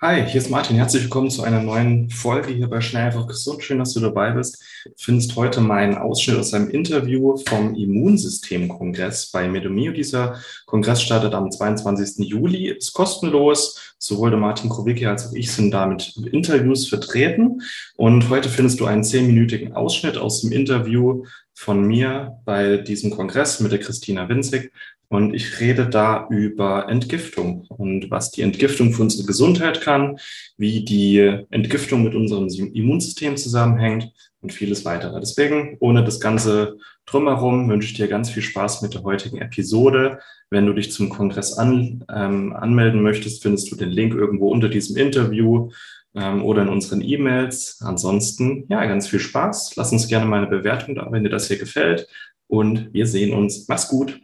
Hi, hier ist Martin. Herzlich willkommen zu einer neuen Folge hier bei Schnell einfach gesund. Schön, dass du dabei bist. Du findest heute meinen Ausschnitt aus einem Interview vom Immunsystemkongress bei Medomio. Dieser Kongress startet am 22. Juli, ist kostenlos. Sowohl der Martin Krowicki als auch ich sind da mit Interviews vertreten. Und heute findest du einen zehnminütigen Ausschnitt aus dem Interview von mir bei diesem Kongress mit der Christina Winzig. Und ich rede da über Entgiftung und was die Entgiftung für unsere Gesundheit kann, wie die Entgiftung mit unserem Immunsystem zusammenhängt und vieles weitere. Deswegen, ohne das Ganze drumherum, wünsche ich dir ganz viel Spaß mit der heutigen Episode. Wenn du dich zum Kongress an, ähm, anmelden möchtest, findest du den Link irgendwo unter diesem Interview ähm, oder in unseren E-Mails. Ansonsten, ja, ganz viel Spaß. Lass uns gerne mal eine Bewertung da, wenn dir das hier gefällt. Und wir sehen uns. Mach's gut.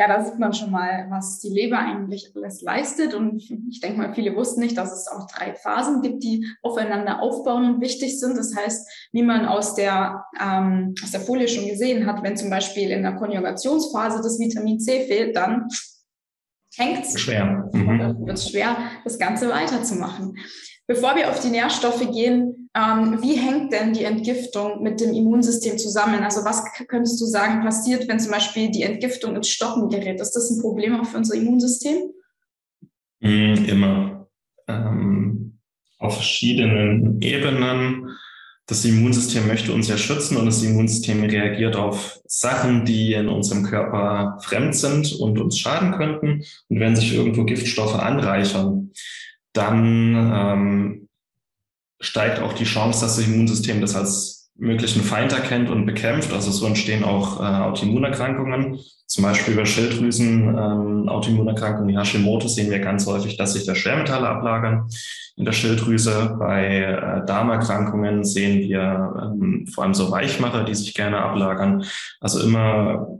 Ja, da sieht man schon mal, was die Leber eigentlich alles leistet. Und ich denke mal, viele wussten nicht, dass es auch drei Phasen gibt, die aufeinander aufbauen und wichtig sind. Das heißt, wie man aus der, ähm, aus der Folie schon gesehen hat, wenn zum Beispiel in der Konjugationsphase das Vitamin C fehlt, dann hängt es schwer. Mhm. Wird es schwer, das Ganze weiterzumachen. Bevor wir auf die Nährstoffe gehen, ähm, wie hängt denn die Entgiftung mit dem Immunsystem zusammen? Also was könntest du sagen, passiert, wenn zum Beispiel die Entgiftung ins Stoppen gerät? Ist das ein Problem auch für unser Immunsystem? Mm, immer. Ähm, auf verschiedenen Ebenen. Das Immunsystem möchte uns ja schützen und das Immunsystem reagiert auf Sachen, die in unserem Körper fremd sind und uns schaden könnten. Und wenn sich irgendwo Giftstoffe anreichern, dann ähm, steigt auch die Chance, dass das Immunsystem das als möglichen Feind erkennt und bekämpft. Also so entstehen auch äh, Autoimmunerkrankungen. Zum Beispiel bei Schilddrüsen, ähm, Autoimmunerkrankungen wie Hashimoto sehen wir ganz häufig, dass sich da Schwermetalle ablagern in der Schilddrüse. Bei äh, Darmerkrankungen sehen wir ähm, vor allem so Weichmacher, die sich gerne ablagern. Also immer,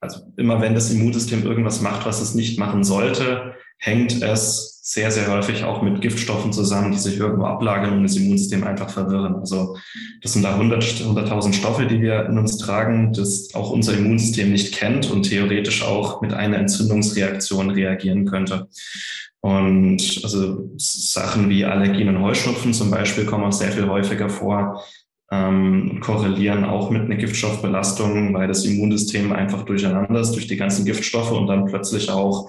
also immer wenn das Immunsystem irgendwas macht, was es nicht machen sollte, hängt es sehr, sehr häufig auch mit Giftstoffen zusammen, die sich irgendwo ablagern und das Immunsystem einfach verwirren. Also das sind da 100, 100.000 Stoffe, die wir in uns tragen, das auch unser Immunsystem nicht kennt und theoretisch auch mit einer Entzündungsreaktion reagieren könnte. Und also Sachen wie Allergien und Heuschnupfen zum Beispiel kommen auch sehr viel häufiger vor, ähm, korrelieren auch mit einer Giftstoffbelastung, weil das Immunsystem einfach durcheinander ist durch die ganzen Giftstoffe und dann plötzlich auch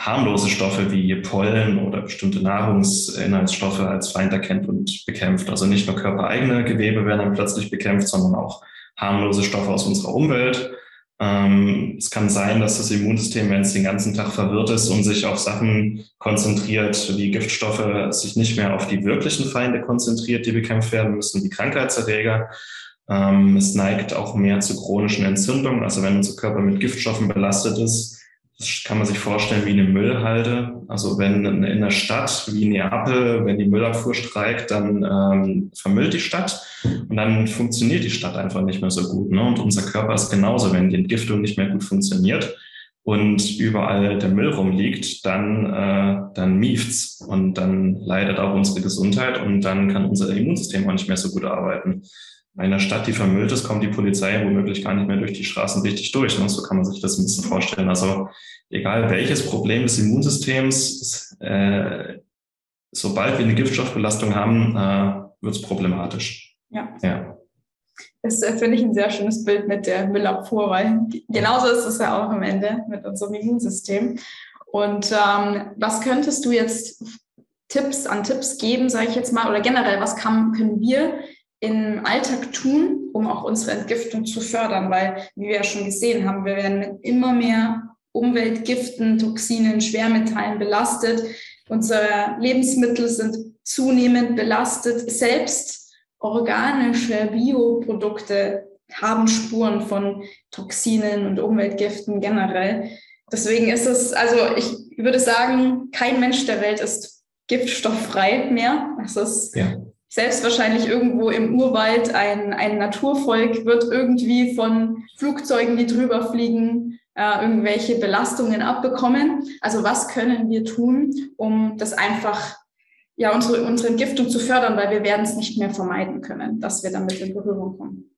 harmlose Stoffe wie Pollen oder bestimmte Nahrungsinhaltsstoffe als Feind erkennt und bekämpft. Also nicht nur körpereigene Gewebe werden dann plötzlich bekämpft, sondern auch harmlose Stoffe aus unserer Umwelt. Ähm, es kann sein, dass das Immunsystem, wenn es den ganzen Tag verwirrt ist und sich auf Sachen konzentriert, wie Giftstoffe, sich nicht mehr auf die wirklichen Feinde konzentriert, die bekämpft werden müssen, wie Krankheitserreger. Ähm, es neigt auch mehr zu chronischen Entzündungen. Also wenn unser Körper mit Giftstoffen belastet ist, das kann man sich vorstellen wie eine Müllhalde. Also wenn in einer Stadt wie Neapel, wenn die Müllabfuhr streikt, dann ähm, vermüllt die Stadt und dann funktioniert die Stadt einfach nicht mehr so gut. Ne? Und unser Körper ist genauso, wenn die Entgiftung nicht mehr gut funktioniert und überall der Müll rumliegt, dann, äh, dann mieft's und dann leidet auch unsere Gesundheit und dann kann unser Immunsystem auch nicht mehr so gut arbeiten. In einer Stadt, die vermüllt ist, kommt die Polizei womöglich gar nicht mehr durch die Straßen richtig durch. Ne? So kann man sich das ein bisschen vorstellen. Also egal welches Problem des Immunsystems, äh, sobald wir eine Giftstoffbelastung haben, äh, wird es problematisch. Ja. ja. Das äh, finde ich ein sehr schönes Bild mit der Müllabfuhr, weil genauso ist es ja auch am Ende mit unserem Immunsystem. Und ähm, was könntest du jetzt Tipps an Tipps geben, sage ich jetzt mal, oder generell, was kann, können wir im Alltag tun, um auch unsere Entgiftung zu fördern? Weil, wie wir ja schon gesehen haben, wir werden mit immer mehr Umweltgiften, Toxinen, Schwermetallen belastet. Unsere Lebensmittel sind zunehmend belastet. Selbst organische Bioprodukte haben Spuren von Toxinen und Umweltgiften generell. Deswegen ist es, also ich würde sagen, kein Mensch der Welt ist giftstofffrei mehr. Das ist ja selbst wahrscheinlich irgendwo im Urwald ein, ein Naturvolk wird irgendwie von Flugzeugen, die drüber fliegen, äh, irgendwelche Belastungen abbekommen. Also was können wir tun, um das einfach, ja, unsere, unsere Entgiftung zu fördern, weil wir werden es nicht mehr vermeiden können, dass wir damit in Berührung kommen.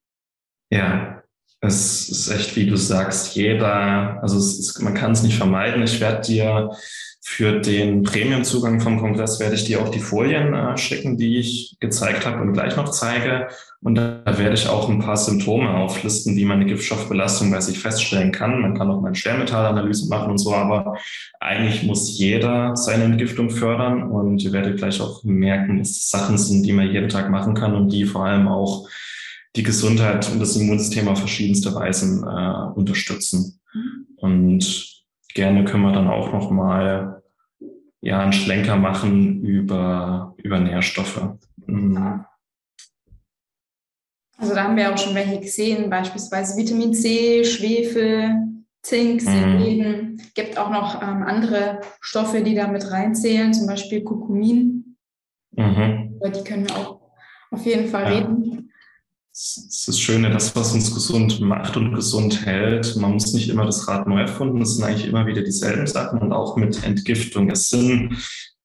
Ja, es ist echt, wie du sagst, jeder, also ist, man kann es nicht vermeiden. Ich werde dir für den Premium-Zugang vom Kongress werde ich dir auch die Folien äh, schicken, die ich gezeigt habe und gleich noch zeige. Und da werde ich auch ein paar Symptome auflisten, wie man eine Giftstoffbelastung bei sich feststellen kann. Man kann auch mal eine Schwermetallanalyse machen und so, aber eigentlich muss jeder seine Entgiftung fördern. Und ihr werdet gleich auch merken, dass es Sachen sind, die man jeden Tag machen kann und die vor allem auch die Gesundheit und das Immunsystem auf verschiedenste Weisen äh, unterstützen. Mhm. Und gerne können wir dann auch noch mal ja einen Schlenker machen über über Nährstoffe. Mhm. Also da haben wir auch schon welche gesehen, beispielsweise Vitamin C, Schwefel, Zink, Selen. Mhm. Gibt auch noch ähm, andere Stoffe, die da mit reinzählen, zum Beispiel Kurkumin. Mhm. Über die können wir auch auf jeden Fall ja. reden es ist das Schöne, das, was uns gesund macht und gesund hält. Man muss nicht immer das Rad neu erfunden. Es sind eigentlich immer wieder dieselben Sachen und auch mit Entgiftung. Es sind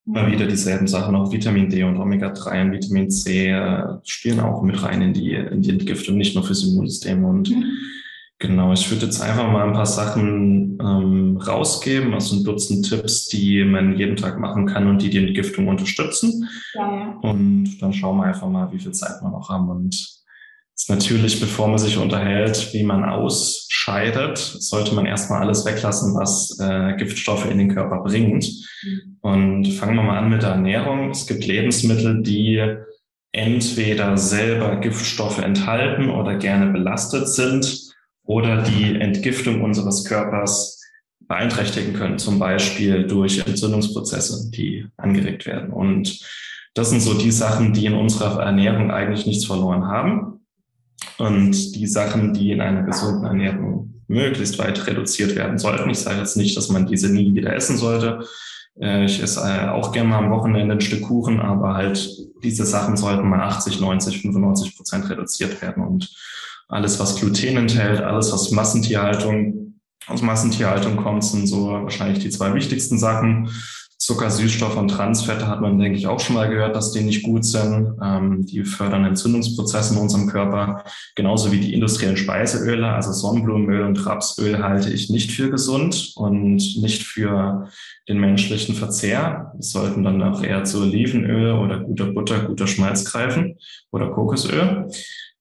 immer wieder dieselben Sachen. Auch Vitamin D und Omega-3 und Vitamin C äh, spielen auch mit rein in die, in die Entgiftung, nicht nur fürs Immunsystem. Und mhm. genau, ich würde jetzt einfach mal ein paar Sachen ähm, rausgeben, also ein Dutzend Tipps, die man jeden Tag machen kann und die die Entgiftung unterstützen. Ja, ja. Und dann schauen wir einfach mal, wie viel Zeit wir noch haben und ist natürlich, bevor man sich unterhält, wie man ausscheidet, sollte man erstmal alles weglassen, was äh, Giftstoffe in den Körper bringt. Und fangen wir mal an mit der Ernährung. Es gibt Lebensmittel, die entweder selber Giftstoffe enthalten oder gerne belastet sind oder die Entgiftung unseres Körpers beeinträchtigen können, zum Beispiel durch Entzündungsprozesse, die angeregt werden. Und das sind so die Sachen, die in unserer Ernährung eigentlich nichts verloren haben. Und die Sachen, die in einer gesunden Ernährung möglichst weit reduziert werden sollten. Ich sage jetzt nicht, dass man diese nie wieder essen sollte. Äh, ich esse äh, auch gerne mal am Wochenende ein Stück Kuchen, aber halt diese Sachen sollten mal 80, 90, 95 Prozent reduziert werden. Und alles, was Gluten enthält, alles, was Massentierhaltung, aus Massentierhaltung kommt, sind so wahrscheinlich die zwei wichtigsten Sachen. Zucker, Süßstoffe und Transfette hat man, denke ich, auch schon mal gehört, dass die nicht gut sind. Ähm, die fördern Entzündungsprozesse in unserem Körper, genauso wie die industriellen Speiseöle. Also Sonnenblumenöl und Rapsöl halte ich nicht für gesund und nicht für den menschlichen Verzehr. Wir sollten dann auch eher zu Olivenöl oder guter Butter, guter Schmalz greifen oder Kokosöl.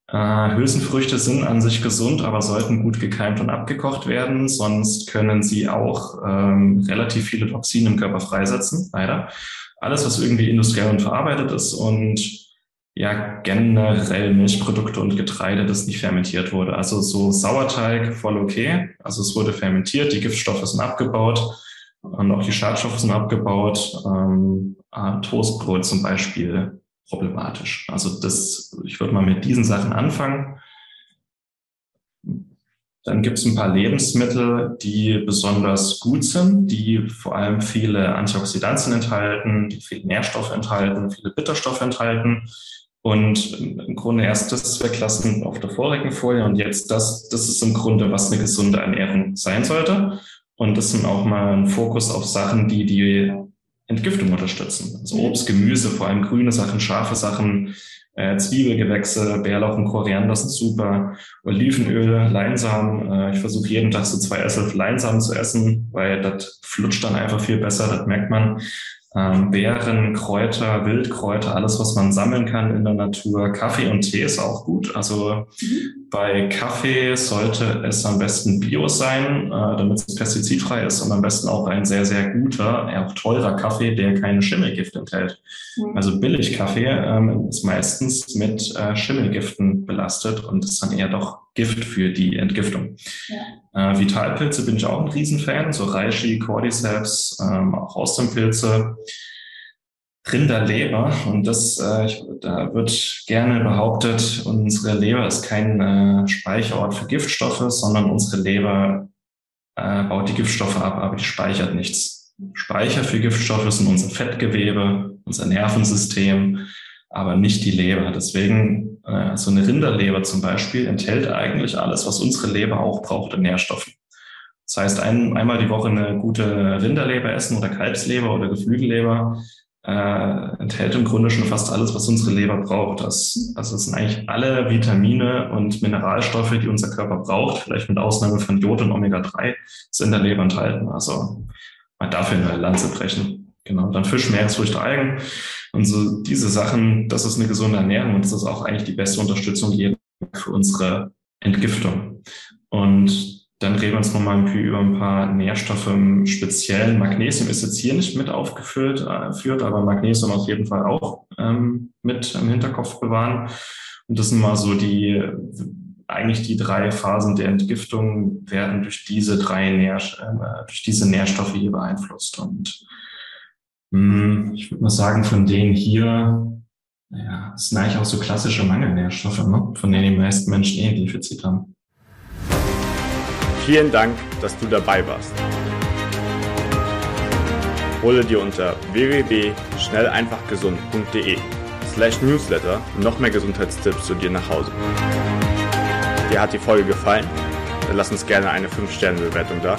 Äh, Hülsenfrüchte sind an sich gesund, aber sollten gut gekeimt und abgekocht werden, sonst können sie auch ähm, relativ viele Toxine im Körper freisetzen, leider. Alles, was irgendwie industriell und verarbeitet ist und ja generell Milchprodukte und Getreide, das nicht fermentiert wurde. Also so Sauerteig voll okay. Also es wurde fermentiert, die Giftstoffe sind abgebaut und auch die Schadstoffe sind abgebaut. Ähm, äh, Toastbrot zum Beispiel problematisch. Also das, ich würde mal mit diesen Sachen anfangen. Dann gibt es ein paar Lebensmittel, die besonders gut sind, die vor allem viele Antioxidantien enthalten, die viele Nährstoffe enthalten, viele Bitterstoffe enthalten. Und im Grunde erst das weglassen auf der vorigen Folie und jetzt das, das ist im Grunde, was eine gesunde Ernährung sein sollte. Und das sind auch mal ein Fokus auf Sachen, die die Entgiftung unterstützen. Also Obst, Gemüse, vor allem grüne Sachen, scharfe Sachen, äh, Zwiebelgewächse, Bärlauch und Koriander sind super. Olivenöl, Leinsamen. Äh, ich versuche jeden Tag so zwei Esslöffel Leinsamen zu essen, weil das flutscht dann einfach viel besser, das merkt man ähm, Beeren, Kräuter, Wildkräuter, alles, was man sammeln kann in der Natur. Kaffee und Tee ist auch gut. Also mhm. bei Kaffee sollte es am besten Bio sein, äh, damit es pestizidfrei ist und am besten auch ein sehr, sehr guter, auch teurer Kaffee, der keine Schimmelgift enthält. Mhm. Also Billigkaffee ähm, ist meistens mit äh, Schimmelgiften belastet und ist dann eher doch Gift für die Entgiftung. Ja. Äh, Vitalpilze bin ich auch ein Riesenfan, so Reishi, Cordyceps, ähm, auch Austernpilze. Rinderleber und das, äh, ich, da wird gerne behauptet, unsere Leber ist kein äh, Speicherort für Giftstoffe, sondern unsere Leber äh, baut die Giftstoffe ab, aber die speichert nichts. Speicher für Giftstoffe sind unser Fettgewebe, unser Nervensystem, aber nicht die Leber. Deswegen, äh, so eine Rinderleber zum Beispiel enthält eigentlich alles, was unsere Leber auch braucht in Nährstoffen. Das heißt, ein, einmal die Woche eine gute Rinderleber essen oder Kalbsleber oder Geflügelleber äh, enthält im Grunde schon fast alles, was unsere Leber braucht. Das, also es sind eigentlich alle Vitamine und Mineralstoffe, die unser Körper braucht, vielleicht mit Ausnahme von Jod und Omega-3, sind in der Leber enthalten. Also mal dafür eine Lanze brechen. Genau, dann Fisch, Meeresfrüchte, Algen. Und so diese Sachen, das ist eine gesunde Ernährung und das ist auch eigentlich die beste Unterstützung für unsere Entgiftung. Und dann reden wir uns nochmal über ein paar Nährstoffe im Speziellen. Magnesium ist jetzt hier nicht mit aufgeführt, äh, führt, aber Magnesium auf jeden Fall auch ähm, mit im Hinterkopf bewahren. Und das sind mal so die, eigentlich die drei Phasen der Entgiftung werden durch diese drei Nähr, äh, durch diese Nährstoffe hier beeinflusst. Und ich würde mal sagen, von denen hier, naja, das sind eigentlich auch so klassische Mangelnährstoffe, ne? von denen die meisten Menschen eh ein Defizit haben. Vielen Dank, dass du dabei warst. Hole dir unter www.schnelleinfachgesund.de slash newsletter noch mehr Gesundheitstipps zu dir nach Hause. Dir hat die Folge gefallen? Dann lass uns gerne eine 5-Sterne-Bewertung da,